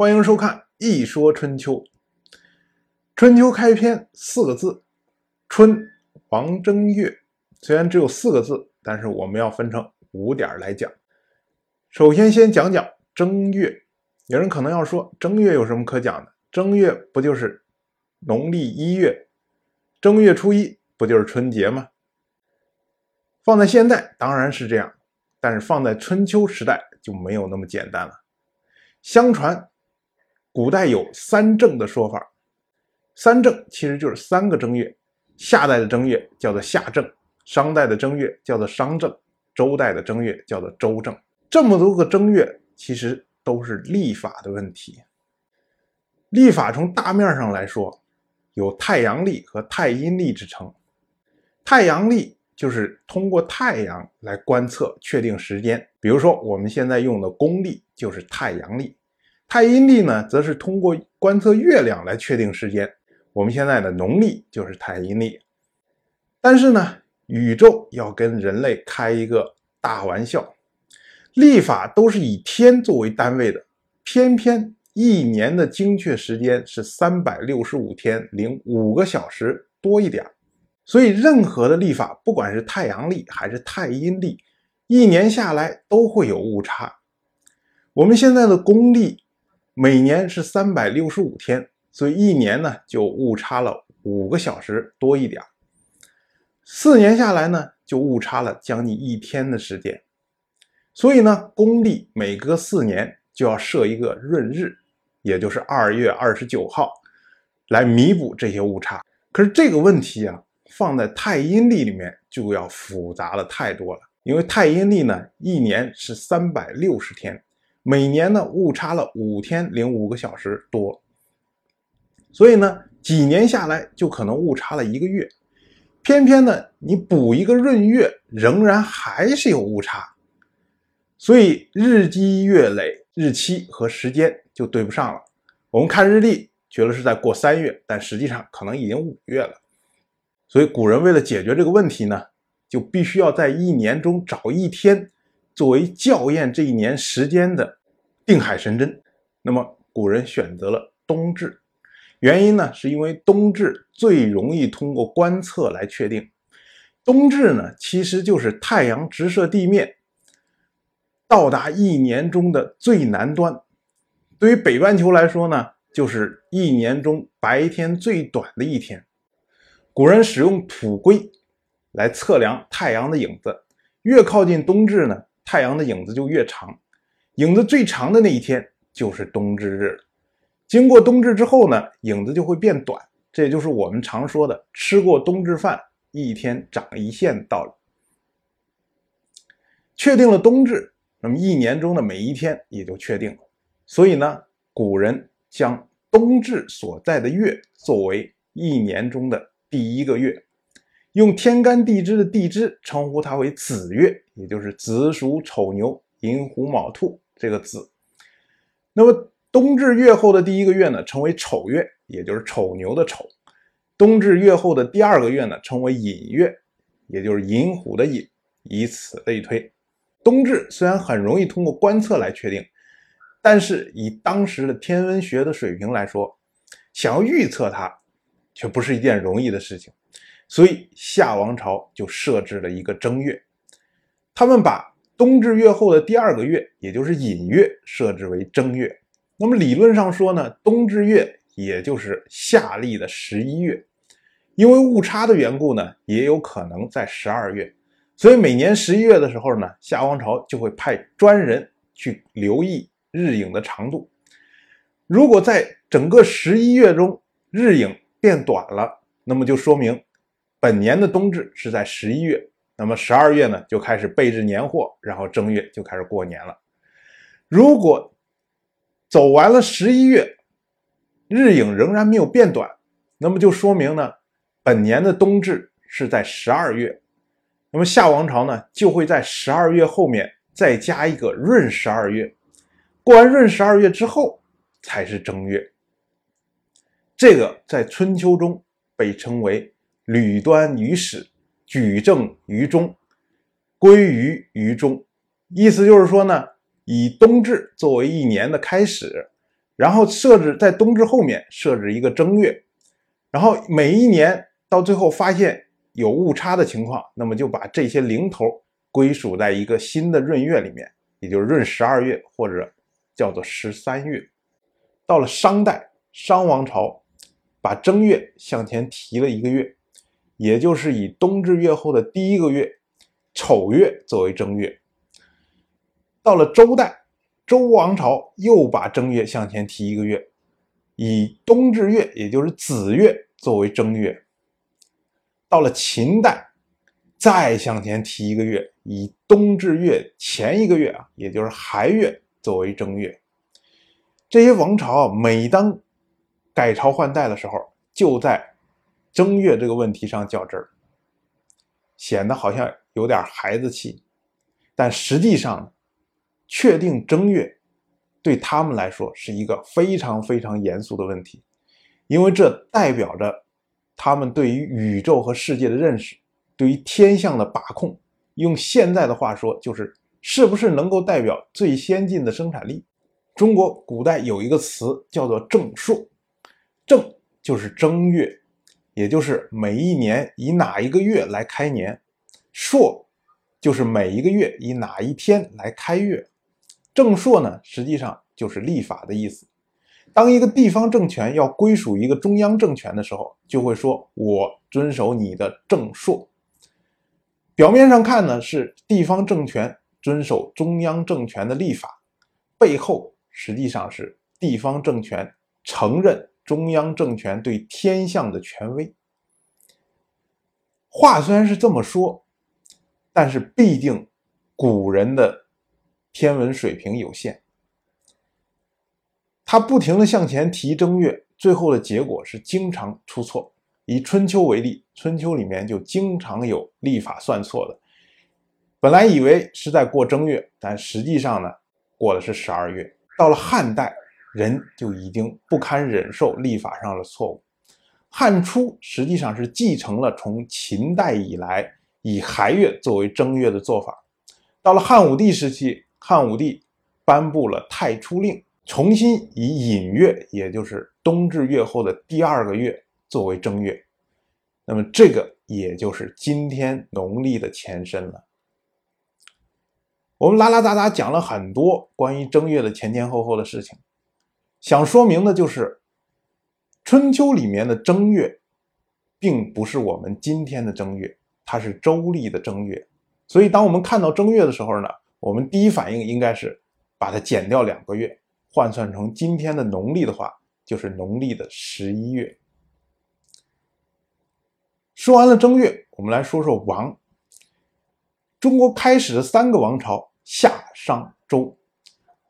欢迎收看《一说春秋》。春秋开篇四个字：春，王正月。虽然只有四个字，但是我们要分成五点来讲。首先，先讲讲正月。有人可能要说，正月有什么可讲的？正月不就是农历一月？正月初一不就是春节吗？放在现代当然是这样，但是放在春秋时代就没有那么简单了。相传。古代有三正的说法，三正其实就是三个正月。夏代的正月叫做夏正，商代的正月叫做商正，周代的正月叫做周正。这么多个正月，其实都是历法的问题。历法从大面上来说，有太阳历和太阴历之称。太阳历就是通过太阳来观测确定时间，比如说我们现在用的公历就是太阳历。太阴历呢，则是通过观测月亮来确定时间。我们现在的农历就是太阴历。但是呢，宇宙要跟人类开一个大玩笑，历法都是以天作为单位的，偏偏一年的精确时间是三百六十五天零五个小时多一点所以任何的历法，不管是太阳历还是太阴历，一年下来都会有误差。我们现在的公历。每年是三百六十五天，所以一年呢就误差了五个小时多一点四年下来呢就误差了将近一天的时间。所以呢，公历每隔四年就要设一个闰日，也就是二月二十九号，来弥补这些误差。可是这个问题啊，放在太阴历里面就要复杂了太多了，因为太阴历呢一年是三百六十天。每年呢误差了五天零五个小时多，所以呢几年下来就可能误差了一个月，偏偏呢你补一个闰月仍然还是有误差，所以日积月累，日期和时间就对不上了。我们看日历觉得是在过三月，但实际上可能已经五月了。所以古人为了解决这个问题呢，就必须要在一年中找一天。作为校验这一年时间的定海神针，那么古人选择了冬至，原因呢，是因为冬至最容易通过观测来确定。冬至呢，其实就是太阳直射地面到达一年中的最南端。对于北半球来说呢，就是一年中白天最短的一天。古人使用土圭来测量太阳的影子，越靠近冬至呢。太阳的影子就越长，影子最长的那一天就是冬至日。经过冬至之后呢，影子就会变短，这也就是我们常说的“吃过冬至饭，一天长一线”的道理。确定了冬至，那么一年中的每一天也就确定了。所以呢，古人将冬至所在的月作为一年中的第一个月。用天干地支的地支称呼它为子月，也就是子鼠丑牛寅虎卯兔这个子。那么冬至月后的第一个月呢，称为丑月，也就是丑牛的丑。冬至月后的第二个月呢，称为寅月，也就是寅虎的寅。以此类推，冬至虽然很容易通过观测来确定，但是以当时的天文学的水平来说，想要预测它，却不是一件容易的事情。所以夏王朝就设置了一个正月，他们把冬至月后的第二个月，也就是寅月，设置为正月。那么理论上说呢，冬至月也就是夏历的十一月，因为误差的缘故呢，也有可能在十二月。所以每年十一月的时候呢，夏王朝就会派专人去留意日影的长度。如果在整个十一月中日影变短了，那么就说明。本年的冬至是在十一月，那么十二月呢就开始备置年货，然后正月就开始过年了。如果走完了十一月，日影仍然没有变短，那么就说明呢，本年的冬至是在十二月。那么夏王朝呢就会在十二月后面再加一个闰十二月，过完闰十二月之后才是正月。这个在春秋中被称为。履端于始，举正于中，归于于中。意思就是说呢，以冬至作为一年的开始，然后设置在冬至后面设置一个正月，然后每一年到最后发现有误差的情况，那么就把这些零头归属在一个新的闰月里面，也就是闰十二月或者叫做十三月。到了商代，商王朝把正月向前提了一个月，也就是以冬至月后的第一个月丑月作为正月。到了周代，周王朝又把正月向前提一个月，以冬至月，也就是子月作为正月。到了秦代，再向前提一个月，以冬至月前一个月啊，也就是亥月作为正月。这些王朝啊，每当改朝换代的时候，就在正月这个问题上较真儿，显得好像有点孩子气，但实际上。确定正月，对他们来说是一个非常非常严肃的问题，因为这代表着他们对于宇宙和世界的认识，对于天象的把控。用现在的话说，就是是不是能够代表最先进的生产力？中国古代有一个词叫做正朔，正就是正月，也就是每一年以哪一个月来开年；朔就是每一个月以哪一天来开月。正朔呢，实际上就是立法的意思。当一个地方政权要归属一个中央政权的时候，就会说：“我遵守你的正朔。”表面上看呢，是地方政权遵守中央政权的立法，背后实际上是地方政权承认中央政权对天象的权威。话虽然是这么说，但是毕竟古人的。天文水平有限，他不停的向前提正月，最后的结果是经常出错。以春秋为例，春秋里面就经常有历法算错的。本来以为是在过正月，但实际上呢，过的是十二月。到了汉代，人就已经不堪忍受历法上的错误。汉初实际上是继承了从秦代以来以亥月作为正月的做法。到了汉武帝时期。汉武帝颁布了太初令，重新以寅月，也就是冬至月后的第二个月作为正月。那么这个也就是今天农历的前身了。我们拉拉杂杂讲了很多关于正月的前前后后的事情，想说明的就是春秋里面的正月，并不是我们今天的正月，它是周历的正月。所以当我们看到正月的时候呢？我们第一反应应该是把它减掉两个月，换算成今天的农历的话，就是农历的十一月。说完了正月，我们来说说王。中国开始的三个王朝夏、商、周，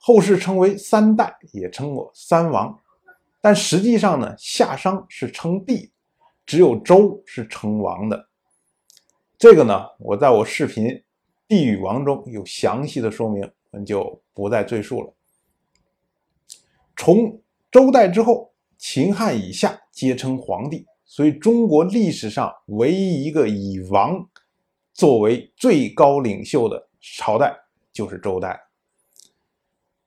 后世称为三代，也称过三王。但实际上呢，夏商是称帝，只有周是称王的。这个呢，我在我视频。帝与王中有详细的说明，我们就不再赘述了。从周代之后，秦汉以下皆称皇帝，所以中国历史上唯一一个以王作为最高领袖的朝代就是周代。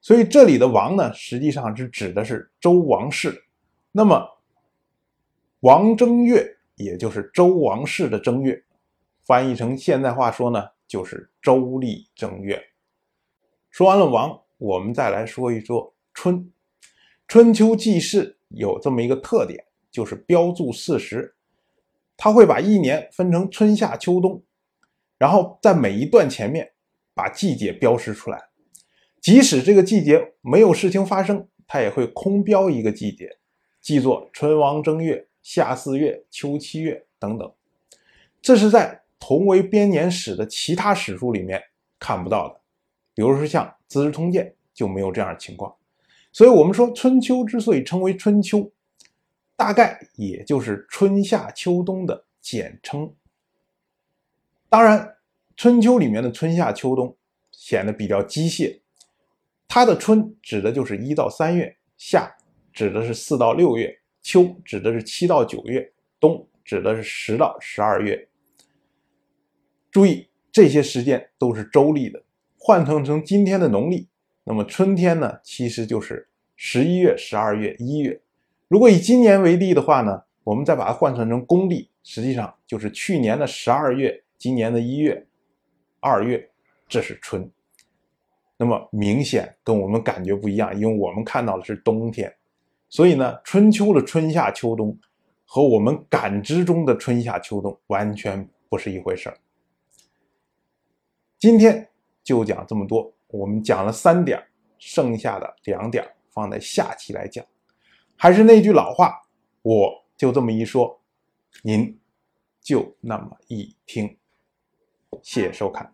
所以这里的王呢，实际上是指的是周王室。那么王正月，也就是周王室的正月，翻译成现代话说呢？就是周历正月。说完了王，我们再来说一说春。春秋记事有这么一个特点，就是标注四时。它会把一年分成春夏秋冬，然后在每一段前面把季节标识出来。即使这个季节没有事情发生，它也会空标一个季节，记作春王正月、夏四月、秋七月等等。这是在。同为编年史的其他史书里面看不到的，比如说像《资治通鉴》就没有这样的情况。所以，我们说春秋之所以称为春秋，大概也就是春夏秋冬的简称。当然，春秋里面的春夏秋冬显得比较机械，它的春指的就是一到三月，夏指的是四到六月，秋指的是七到九月，冬指的是十到十二月。注意，这些时间都是周历的，换算成今天的农历，那么春天呢，其实就是十一月、十二月、一月。如果以今年为例的话呢，我们再把它换算成公历，实际上就是去年的十二月，今年的一月、二月，这是春。那么明显跟我们感觉不一样，因为我们看到的是冬天，所以呢，春秋的春夏秋冬和我们感知中的春夏秋冬完全不是一回事儿。今天就讲这么多，我们讲了三点，剩下的两点放在下期来讲。还是那句老话，我就这么一说，您就那么一听。谢谢收看。